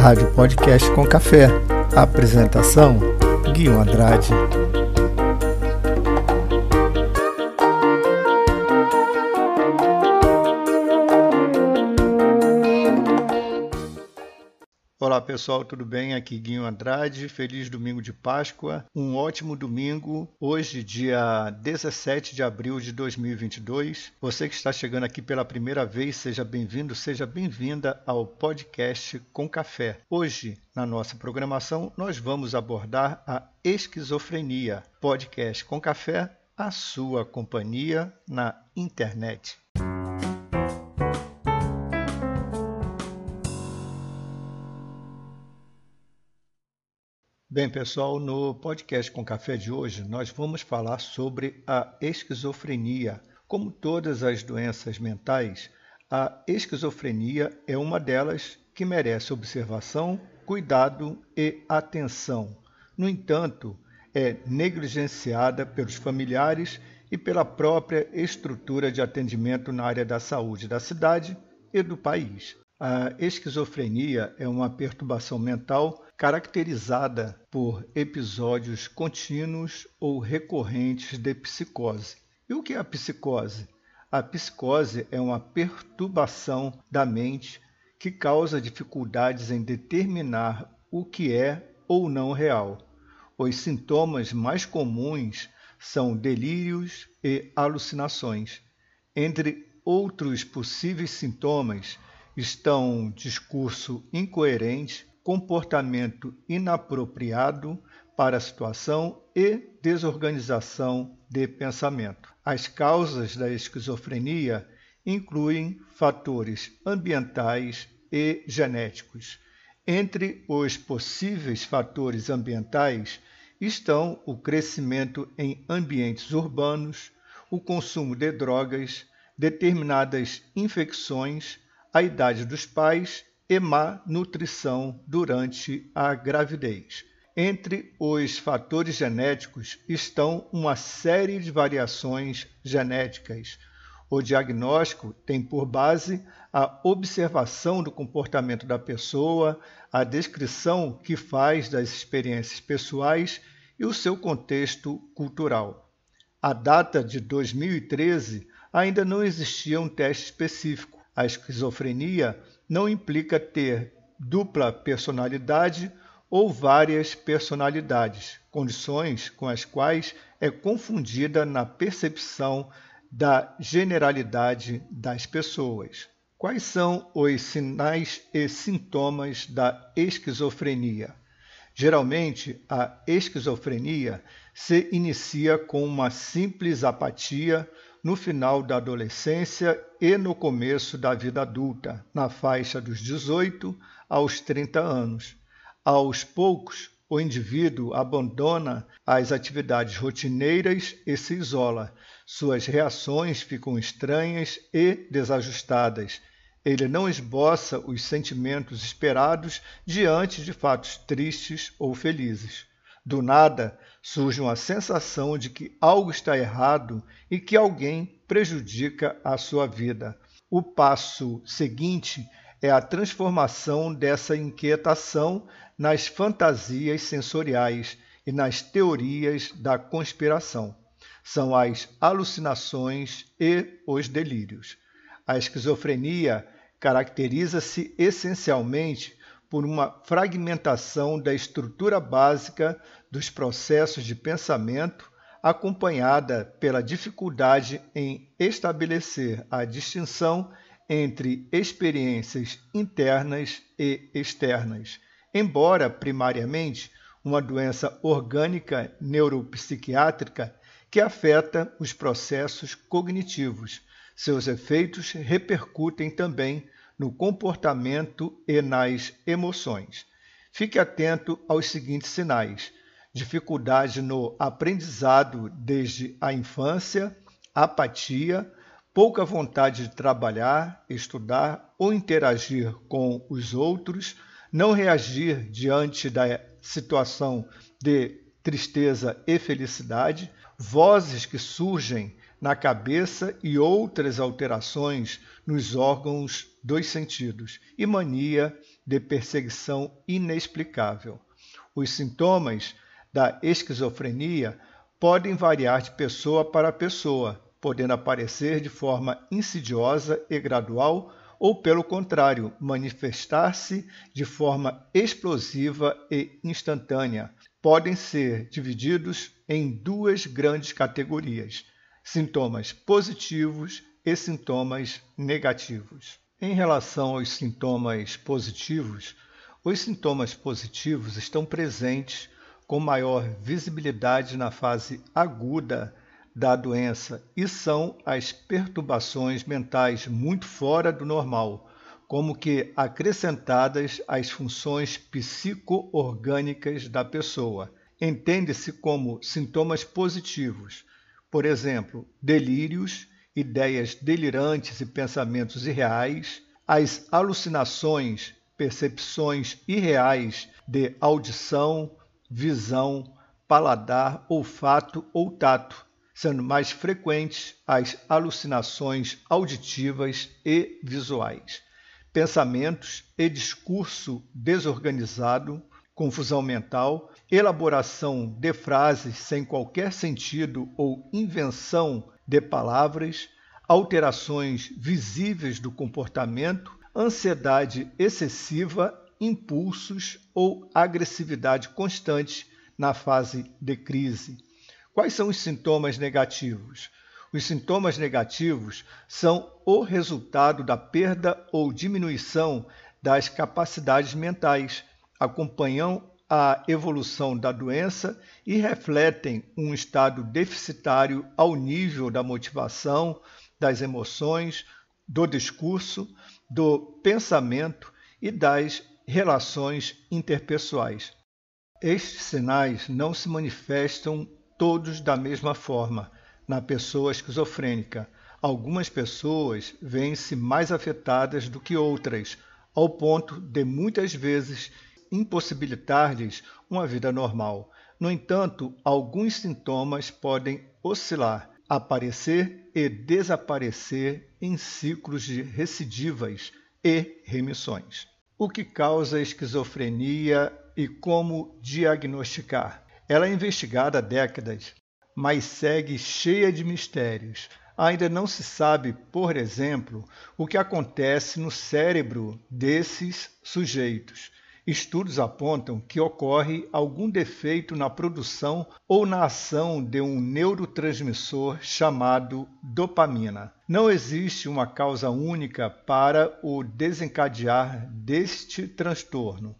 Rádio Podcast com Café. Apresentação: Guilherme Andrade. Olá pessoal, tudo bem? Aqui Guinho Andrade, feliz domingo de Páscoa, um ótimo domingo, hoje dia 17 de abril de 2022. Você que está chegando aqui pela primeira vez, seja bem-vindo, seja bem-vinda ao podcast Com Café. Hoje, na nossa programação, nós vamos abordar a esquizofrenia. Podcast Com Café, a sua companhia na internet. Bem, pessoal, no podcast com café de hoje nós vamos falar sobre a esquizofrenia. Como todas as doenças mentais, a esquizofrenia é uma delas que merece observação, cuidado e atenção. No entanto, é negligenciada pelos familiares e pela própria estrutura de atendimento na área da saúde da cidade e do país. A esquizofrenia é uma perturbação mental caracterizada por episódios contínuos ou recorrentes de psicose. E o que é a psicose? A psicose é uma perturbação da mente que causa dificuldades em determinar o que é ou não real. Os sintomas mais comuns são delírios e alucinações. Entre outros possíveis sintomas, estão discurso incoerente, comportamento inapropriado para a situação e desorganização de pensamento. As causas da esquizofrenia incluem fatores ambientais e genéticos. Entre os possíveis fatores ambientais estão o crescimento em ambientes urbanos, o consumo de drogas, determinadas infecções, a idade dos pais e má nutrição durante a gravidez. Entre os fatores genéticos estão uma série de variações genéticas. O diagnóstico tem por base a observação do comportamento da pessoa, a descrição que faz das experiências pessoais e o seu contexto cultural. A data de 2013 ainda não existia um teste específico a esquizofrenia não implica ter dupla personalidade ou várias personalidades, condições com as quais é confundida na percepção da generalidade das pessoas. Quais são os sinais e sintomas da esquizofrenia? Geralmente, a esquizofrenia se inicia com uma simples apatia, no final da adolescência e no começo da vida adulta, na faixa dos 18 aos 30 anos. Aos poucos, o indivíduo abandona as atividades rotineiras e se isola. Suas reações ficam estranhas e desajustadas. Ele não esboça os sentimentos esperados diante de fatos tristes ou felizes. Do nada, surge uma sensação de que algo está errado e que alguém prejudica a sua vida. O passo seguinte é a transformação dessa inquietação nas fantasias sensoriais e nas teorias da conspiração. São as alucinações e os delírios. A esquizofrenia caracteriza-se essencialmente por uma fragmentação da estrutura básica dos processos de pensamento, acompanhada pela dificuldade em estabelecer a distinção entre experiências internas e externas, embora primariamente uma doença orgânica neuropsiquiátrica que afeta os processos cognitivos. Seus efeitos repercutem também no comportamento e nas emoções. Fique atento aos seguintes sinais: dificuldade no aprendizado desde a infância, apatia, pouca vontade de trabalhar, estudar ou interagir com os outros, não reagir diante da situação de tristeza e felicidade, vozes que surgem na cabeça e outras alterações nos órgãos dos sentidos, e mania de perseguição inexplicável. Os sintomas da esquizofrenia podem variar de pessoa para pessoa, podendo aparecer de forma insidiosa e gradual ou, pelo contrário, manifestar-se de forma explosiva e instantânea. Podem ser divididos em duas grandes categorias: sintomas positivos e sintomas negativos. Em relação aos sintomas positivos, os sintomas positivos estão presentes com maior visibilidade na fase aguda da doença e são as perturbações mentais muito fora do normal, como que acrescentadas às funções psicoorgânicas da pessoa. Entende-se como sintomas positivos, por exemplo, delírios, ideias delirantes e pensamentos irreais, as alucinações, percepções irreais de audição, visão, paladar, olfato ou tato, sendo mais frequentes as alucinações auditivas e visuais, pensamentos e discurso desorganizado, confusão mental, elaboração de frases sem qualquer sentido ou invenção de palavras, alterações visíveis do comportamento, ansiedade excessiva impulsos ou agressividade constante na fase de crise. Quais são os sintomas negativos? Os sintomas negativos são o resultado da perda ou diminuição das capacidades mentais, acompanham a evolução da doença e refletem um estado deficitário ao nível da motivação, das emoções, do discurso, do pensamento e das relações interpessoais. Estes sinais não se manifestam todos da mesma forma na pessoa esquizofrênica. Algumas pessoas veem-se mais afetadas do que outras, ao ponto de muitas vezes impossibilitar-lhes uma vida normal. No entanto, alguns sintomas podem oscilar, aparecer e desaparecer em ciclos de recidivas e remissões. O que causa esquizofrenia e como diagnosticar? Ela é investigada há décadas, mas segue cheia de mistérios. Ainda não se sabe, por exemplo, o que acontece no cérebro desses sujeitos. Estudos apontam que ocorre algum defeito na produção ou na ação de um neurotransmissor chamado dopamina. Não existe uma causa única para o desencadear deste transtorno.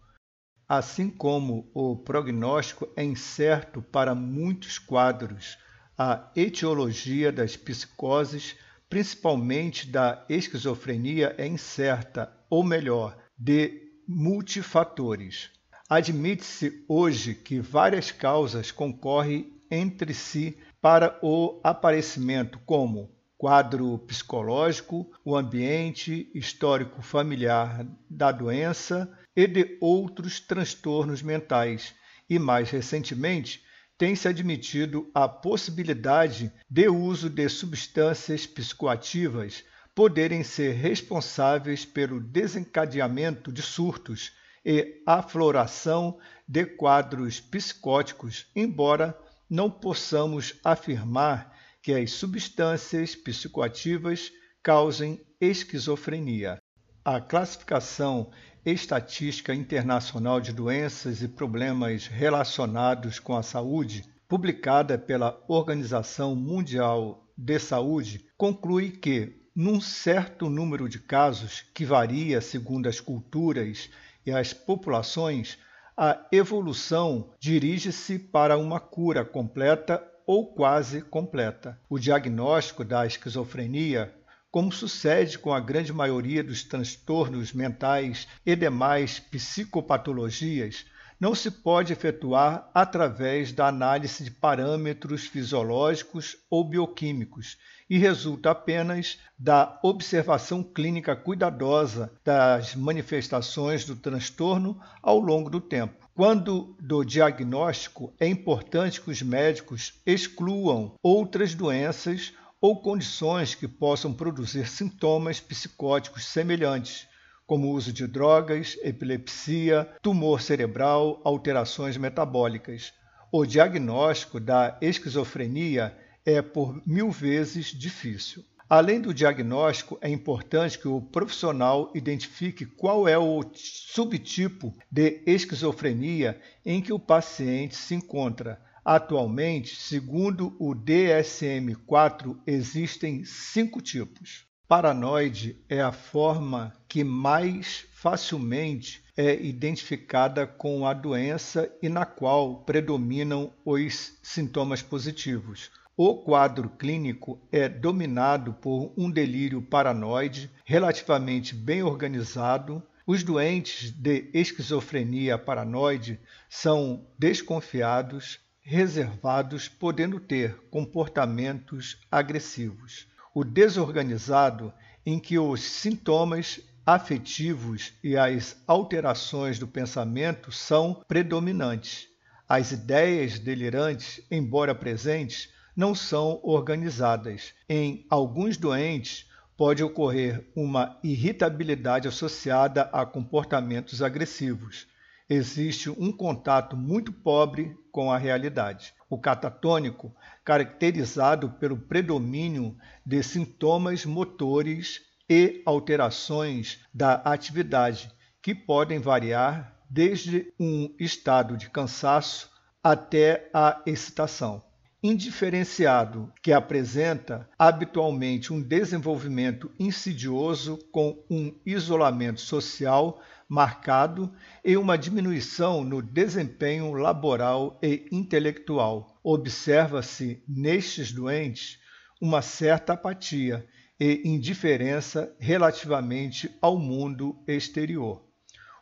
Assim como o prognóstico é incerto para muitos quadros, a etiologia das psicoses, principalmente da esquizofrenia, é incerta, ou melhor, de multifatores. Admite-se hoje que várias causas concorrem entre si para o aparecimento, como quadro psicológico, o ambiente histórico familiar da doença e de outros transtornos mentais. E mais recentemente, tem-se admitido a possibilidade de uso de substâncias psicoativas poderem ser responsáveis pelo desencadeamento de surtos e afloração de quadros psicóticos, embora não possamos afirmar que as substâncias psicoativas causem esquizofrenia. A classificação estatística internacional de doenças e problemas relacionados com a saúde, publicada pela Organização Mundial de Saúde, conclui que num certo número de casos, que varia segundo as culturas e as populações, a evolução dirige-se para uma cura completa ou quase completa. O diagnóstico da esquizofrenia, como sucede com a grande maioria dos transtornos mentais e demais psicopatologias, não se pode efetuar através da análise de parâmetros fisiológicos ou bioquímicos e resulta apenas da observação clínica cuidadosa das manifestações do transtorno ao longo do tempo. Quando do diagnóstico, é importante que os médicos excluam outras doenças ou condições que possam produzir sintomas psicóticos semelhantes, como uso de drogas, epilepsia, tumor cerebral, alterações metabólicas. O diagnóstico da esquizofrenia é por mil vezes difícil. Além do diagnóstico, é importante que o profissional identifique qual é o subtipo de esquizofrenia em que o paciente se encontra. Atualmente, segundo o DSM-4, existem cinco tipos. Paranoide é a forma que mais facilmente é identificada com a doença e na qual predominam os sintomas positivos. O quadro clínico é dominado por um delírio paranoide relativamente bem organizado. Os doentes de esquizofrenia paranoide são desconfiados, reservados, podendo ter comportamentos agressivos. O desorganizado, em que os sintomas afetivos e as alterações do pensamento são predominantes. As ideias delirantes, embora presentes, não são organizadas. Em alguns doentes, pode ocorrer uma irritabilidade associada a comportamentos agressivos. Existe um contato muito pobre com a realidade. O catatônico, caracterizado pelo predomínio de sintomas motores e alterações da atividade, que podem variar desde um estado de cansaço até a excitação indiferenciado que apresenta habitualmente um desenvolvimento insidioso com um isolamento social marcado e uma diminuição no desempenho laboral e intelectual. Observa-se nestes doentes uma certa apatia e indiferença relativamente ao mundo exterior.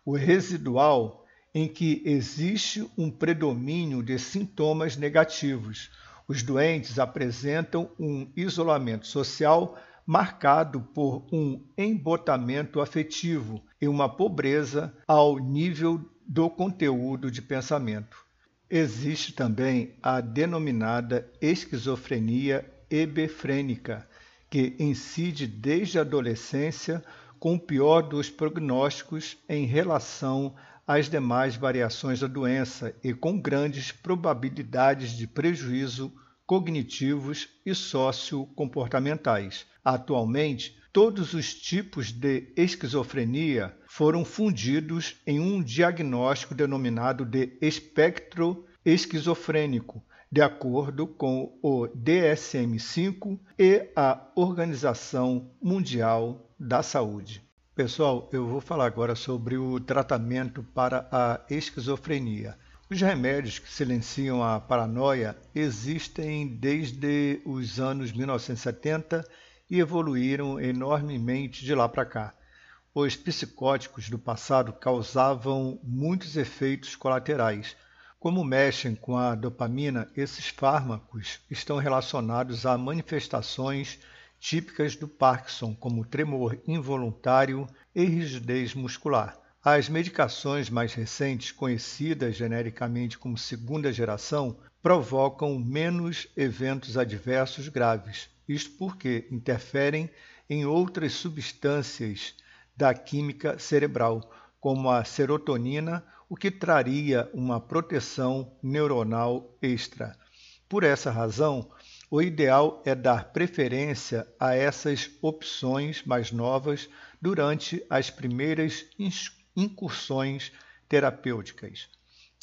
O residual em que existe um predomínio de sintomas negativos, os doentes apresentam um isolamento social marcado por um embotamento afetivo e uma pobreza ao nível do conteúdo de pensamento. Existe também a denominada esquizofrenia hebefrênica, que incide desde a adolescência com o pior dos prognósticos em relação as demais variações da doença e com grandes probabilidades de prejuízo cognitivos e sociocomportamentais. Atualmente, todos os tipos de esquizofrenia foram fundidos em um diagnóstico denominado de espectro esquizofrênico, de acordo com o DSM-5 e a Organização Mundial da Saúde. Pessoal, eu vou falar agora sobre o tratamento para a esquizofrenia. Os remédios que silenciam a paranoia existem desde os anos 1970 e evoluíram enormemente de lá para cá. Os psicóticos do passado causavam muitos efeitos colaterais. Como mexem com a dopamina, esses fármacos estão relacionados a manifestações típicas do Parkinson, como tremor involuntário e rigidez muscular. As medicações mais recentes, conhecidas genericamente como segunda geração, provocam menos eventos adversos graves, isto porque interferem em outras substâncias da química cerebral, como a serotonina, o que traria uma proteção neuronal extra. Por essa razão, o ideal é dar preferência a essas opções mais novas durante as primeiras incursões terapêuticas.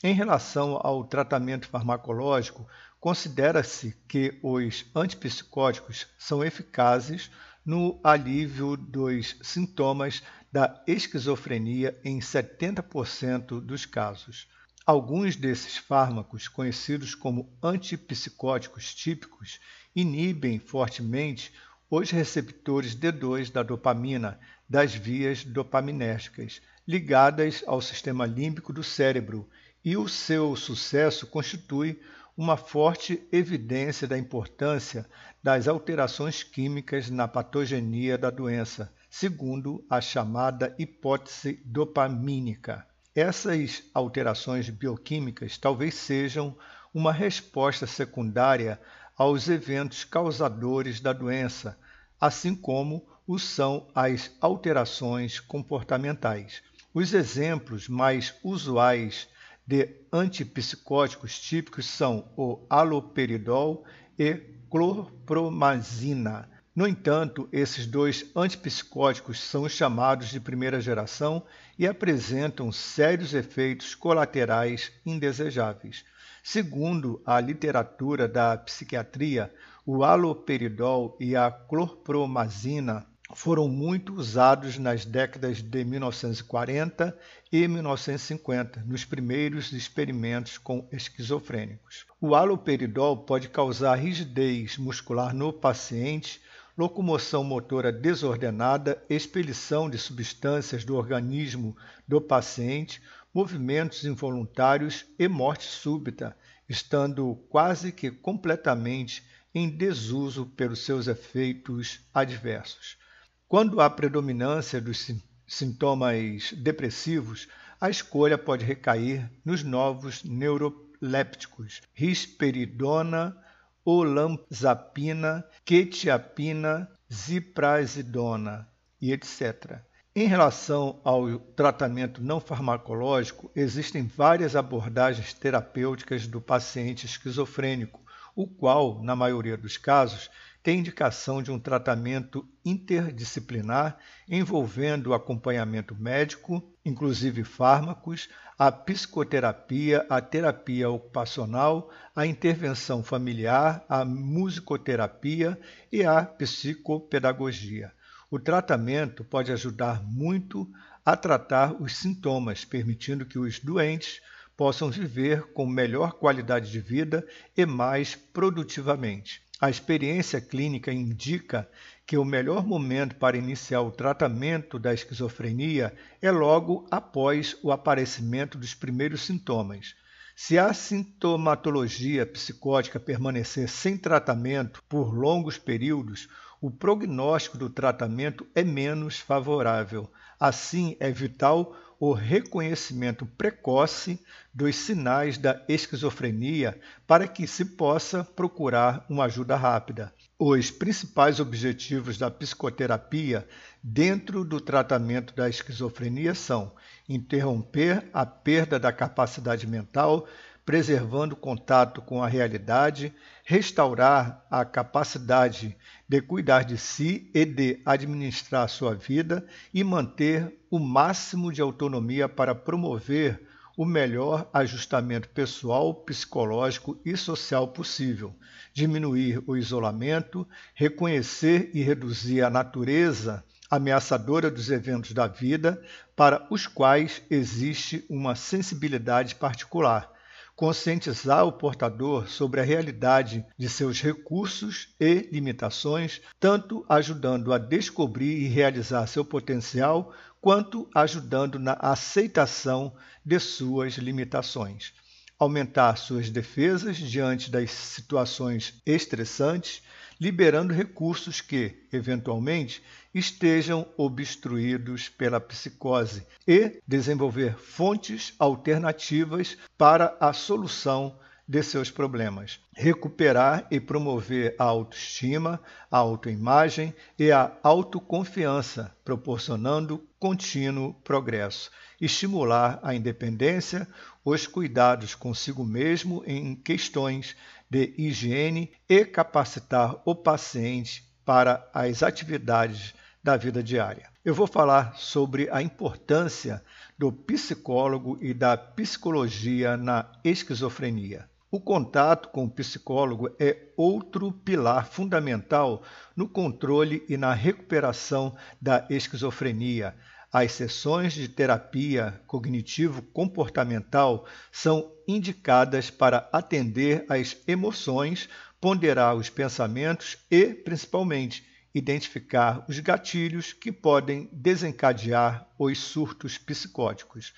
Em relação ao tratamento farmacológico, considera-se que os antipsicóticos são eficazes no alívio dos sintomas da esquizofrenia em 70% dos casos. Alguns desses fármacos, conhecidos como antipsicóticos típicos, inibem fortemente os receptores D2 da dopamina das vias dopaminérgicas ligadas ao sistema límbico do cérebro, e o seu sucesso constitui uma forte evidência da importância das alterações químicas na patogenia da doença, segundo a chamada hipótese dopamínica. Essas alterações bioquímicas talvez sejam uma resposta secundária aos eventos causadores da doença, assim como o são as alterações comportamentais. Os exemplos mais usuais de antipsicóticos típicos são o haloperidol e clorpromazina. No entanto, esses dois antipsicóticos são os chamados de primeira geração e apresentam sérios efeitos colaterais indesejáveis. Segundo a literatura da psiquiatria, o haloperidol e a clorpromazina foram muito usados nas décadas de 1940 e 1950, nos primeiros experimentos com esquizofrênicos. O haloperidol pode causar rigidez muscular no paciente, locomoção motora desordenada, expelição de substâncias do organismo do paciente, movimentos involuntários e morte súbita, estando quase que completamente em desuso pelos seus efeitos adversos. Quando há predominância dos sintomas depressivos, a escolha pode recair nos novos neurolépticos risperidona, olanzapina, quetiapina, ziprasidona e etc. Em relação ao tratamento não farmacológico, existem várias abordagens terapêuticas do paciente esquizofrênico, o qual, na maioria dos casos, tem indicação de um tratamento interdisciplinar envolvendo o acompanhamento médico, inclusive fármacos, a psicoterapia, a terapia ocupacional, a intervenção familiar, a musicoterapia e a psicopedagogia. O tratamento pode ajudar muito a tratar os sintomas, permitindo que os doentes possam viver com melhor qualidade de vida e mais produtivamente. A experiência clínica indica que o melhor momento para iniciar o tratamento da esquizofrenia é logo após o aparecimento dos primeiros sintomas. Se a sintomatologia psicótica permanecer sem tratamento por longos períodos, o prognóstico do tratamento é menos favorável. Assim, é vital o reconhecimento precoce dos sinais da esquizofrenia para que se possa procurar uma ajuda rápida. Os principais objetivos da psicoterapia dentro do tratamento da esquizofrenia são interromper a perda da capacidade mental, preservando o contato com a realidade, restaurar a capacidade de cuidar de si e de administrar sua vida e manter o máximo de autonomia para promover o melhor ajustamento pessoal, psicológico e social possível, diminuir o isolamento, reconhecer e reduzir a natureza ameaçadora dos eventos da vida para os quais existe uma sensibilidade particular conscientizar o portador sobre a realidade de seus recursos e limitações, tanto ajudando a descobrir e realizar seu potencial, quanto ajudando na aceitação de suas limitações. Aumentar suas defesas diante das situações estressantes, liberando recursos que, eventualmente, estejam obstruídos pela psicose e desenvolver fontes alternativas para a solução de seus problemas. Recuperar e promover a autoestima, a autoimagem e a autoconfiança, proporcionando contínuo progresso. Estimular a independência, os cuidados consigo mesmo em questões de higiene e capacitar o paciente para as atividades da vida diária. Eu vou falar sobre a importância do psicólogo e da psicologia na esquizofrenia. O contato com o psicólogo é outro pilar fundamental no controle e na recuperação da esquizofrenia. As sessões de terapia cognitivo-comportamental são indicadas para atender às emoções, ponderar os pensamentos e, principalmente, identificar os gatilhos que podem desencadear os surtos psicóticos.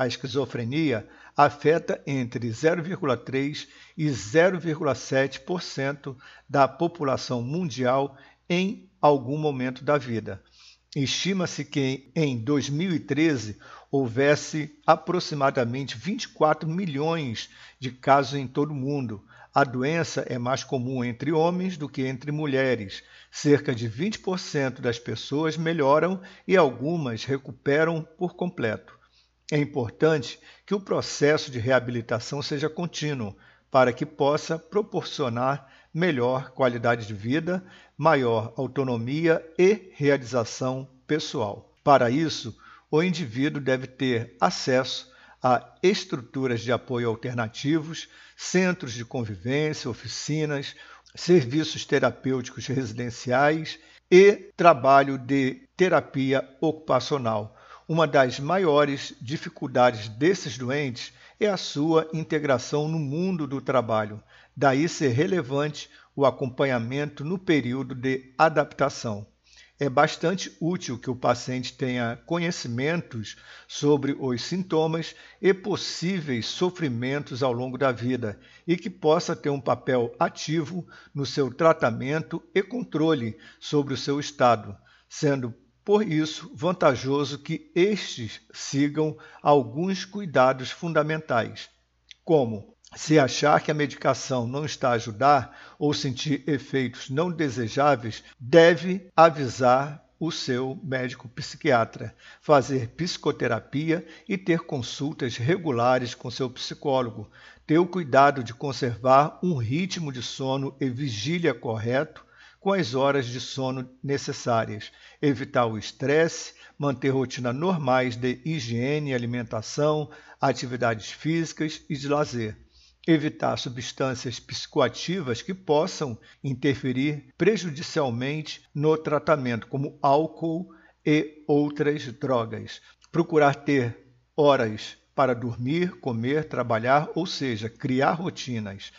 A esquizofrenia afeta entre 0,3% e 0,7% da população mundial em algum momento da vida. Estima-se que em 2013 houvesse aproximadamente 24 milhões de casos em todo o mundo. A doença é mais comum entre homens do que entre mulheres. Cerca de 20% das pessoas melhoram e algumas recuperam por completo. É importante que o processo de reabilitação seja contínuo, para que possa proporcionar melhor qualidade de vida, maior autonomia e realização pessoal. Para isso, o indivíduo deve ter acesso a estruturas de apoio alternativos, centros de convivência, oficinas, serviços terapêuticos residenciais e trabalho de terapia ocupacional. Uma das maiores dificuldades desses doentes é a sua integração no mundo do trabalho, daí ser relevante o acompanhamento no período de adaptação. É bastante útil que o paciente tenha conhecimentos sobre os sintomas e possíveis sofrimentos ao longo da vida e que possa ter um papel ativo no seu tratamento e controle sobre o seu estado, sendo por isso vantajoso que estes sigam alguns cuidados fundamentais, como se achar que a medicação não está a ajudar ou sentir efeitos não desejáveis, deve avisar o seu médico psiquiatra, fazer psicoterapia e ter consultas regulares com seu psicólogo. Ter o cuidado de conservar um ritmo de sono e vigília correto com as horas de sono necessárias, evitar o estresse, manter rotina normais de higiene, alimentação, atividades físicas e de lazer evitar substâncias psicoativas que possam interferir prejudicialmente no tratamento, como álcool e outras drogas. Procurar ter horas para dormir, comer, trabalhar, ou seja, criar rotinas.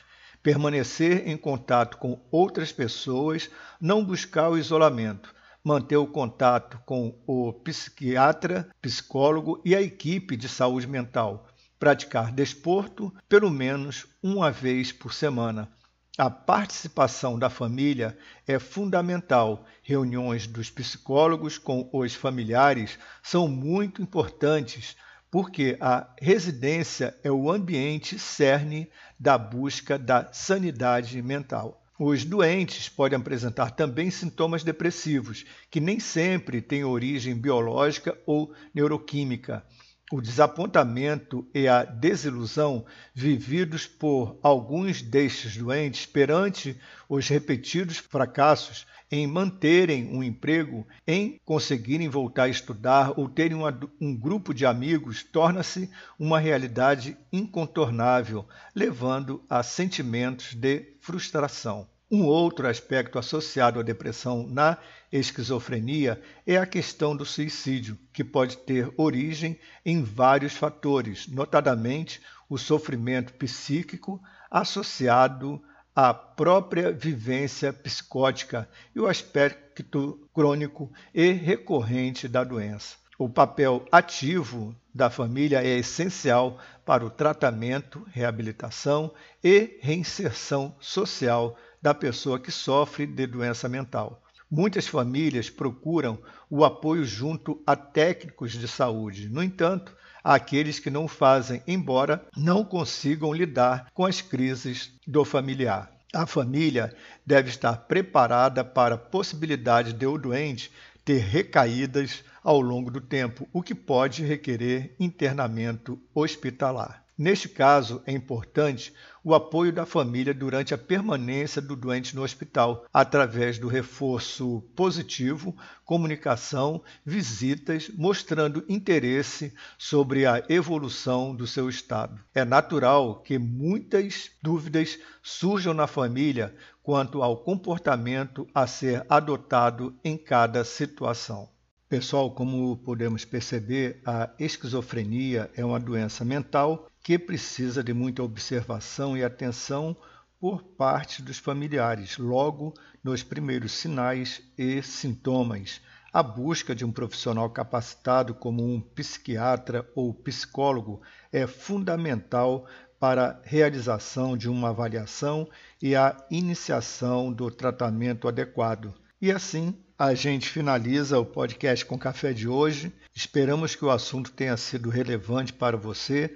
Permanecer em contato com outras pessoas, não buscar o isolamento manter o contato com o psiquiatra, psicólogo e a equipe de saúde mental, praticar desporto pelo menos uma vez por semana. A participação da família é fundamental. Reuniões dos psicólogos com os familiares são muito importantes, porque a residência é o ambiente cerne da busca da sanidade mental. Os doentes podem apresentar também sintomas depressivos, que nem sempre têm origem biológica ou neuroquímica o desapontamento e a desilusão vividos por alguns destes doentes perante os repetidos fracassos em manterem um emprego, em conseguirem voltar a estudar ou terem um grupo de amigos, torna-se uma realidade incontornável, levando a sentimentos de frustração. Um outro aspecto associado à depressão na esquizofrenia é a questão do suicídio, que pode ter origem em vários fatores, notadamente o sofrimento psíquico associado à própria vivência psicótica e o aspecto crônico e recorrente da doença. O papel ativo da família é essencial para o tratamento, reabilitação e reinserção social da pessoa que sofre de doença mental. Muitas famílias procuram o apoio junto a técnicos de saúde. No entanto, há aqueles que não fazem, embora não consigam lidar com as crises do familiar. A família deve estar preparada para a possibilidade de o doente ter recaídas ao longo do tempo, o que pode requerer internamento hospitalar. Neste caso, é importante o apoio da família durante a permanência do doente no hospital, através do reforço positivo, comunicação, visitas, mostrando interesse sobre a evolução do seu estado. É natural que muitas dúvidas surjam na família quanto ao comportamento a ser adotado em cada situação. Pessoal, como podemos perceber, a esquizofrenia é uma doença mental que precisa de muita observação e atenção por parte dos familiares, logo nos primeiros sinais e sintomas. A busca de um profissional capacitado como um psiquiatra ou psicólogo é fundamental para a realização de uma avaliação e a iniciação do tratamento adequado. E assim, a gente finaliza o podcast com café de hoje. Esperamos que o assunto tenha sido relevante para você.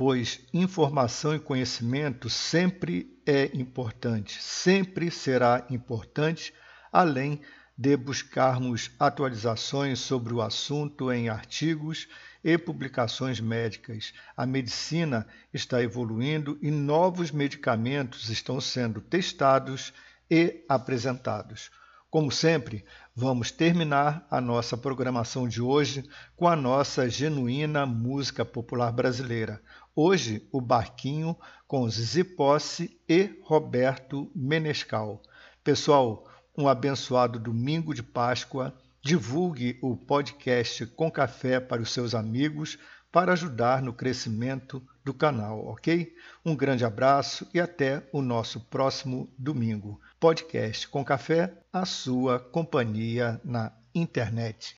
Pois informação e conhecimento sempre é importante, sempre será importante, além de buscarmos atualizações sobre o assunto em artigos e publicações médicas. A medicina está evoluindo e novos medicamentos estão sendo testados e apresentados. Como sempre, vamos terminar a nossa programação de hoje com a nossa genuína música popular brasileira. Hoje, o Barquinho com Zizi Posse e Roberto Menescal. Pessoal, um abençoado domingo de Páscoa. Divulgue o podcast Com Café para os seus amigos para ajudar no crescimento do canal, ok? Um grande abraço e até o nosso próximo domingo. Podcast com Café, a sua companhia na internet.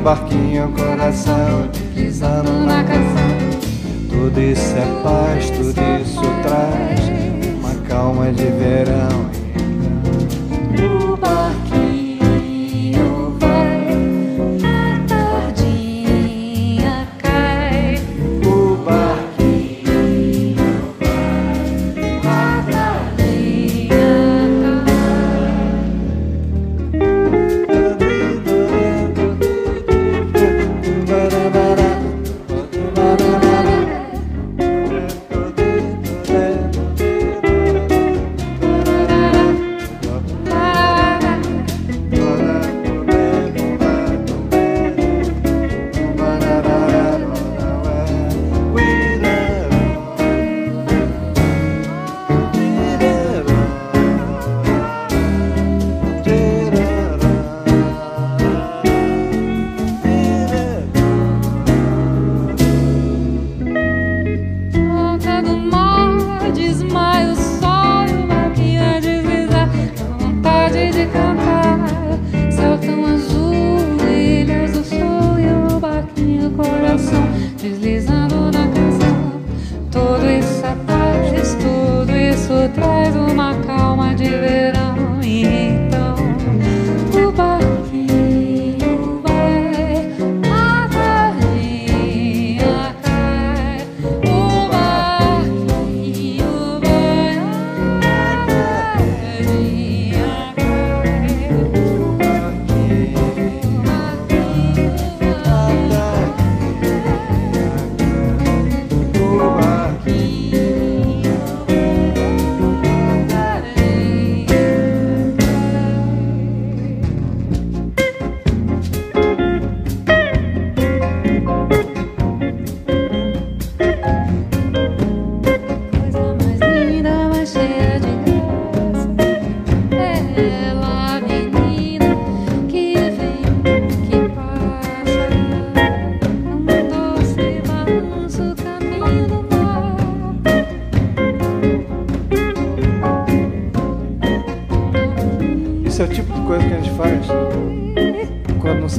barquinho, coração deslizando na canção. Tudo isso é paz, tudo isso traz uma calma de verão les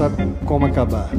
sabe como acabar.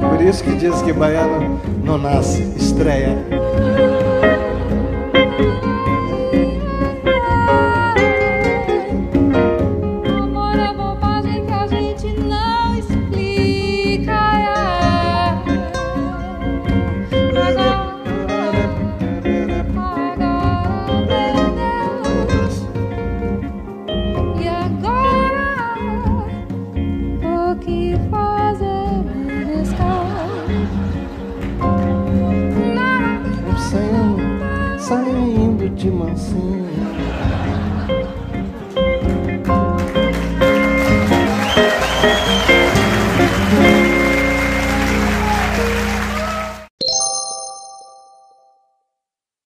Por isso que diz que baiano não nasce, estreia.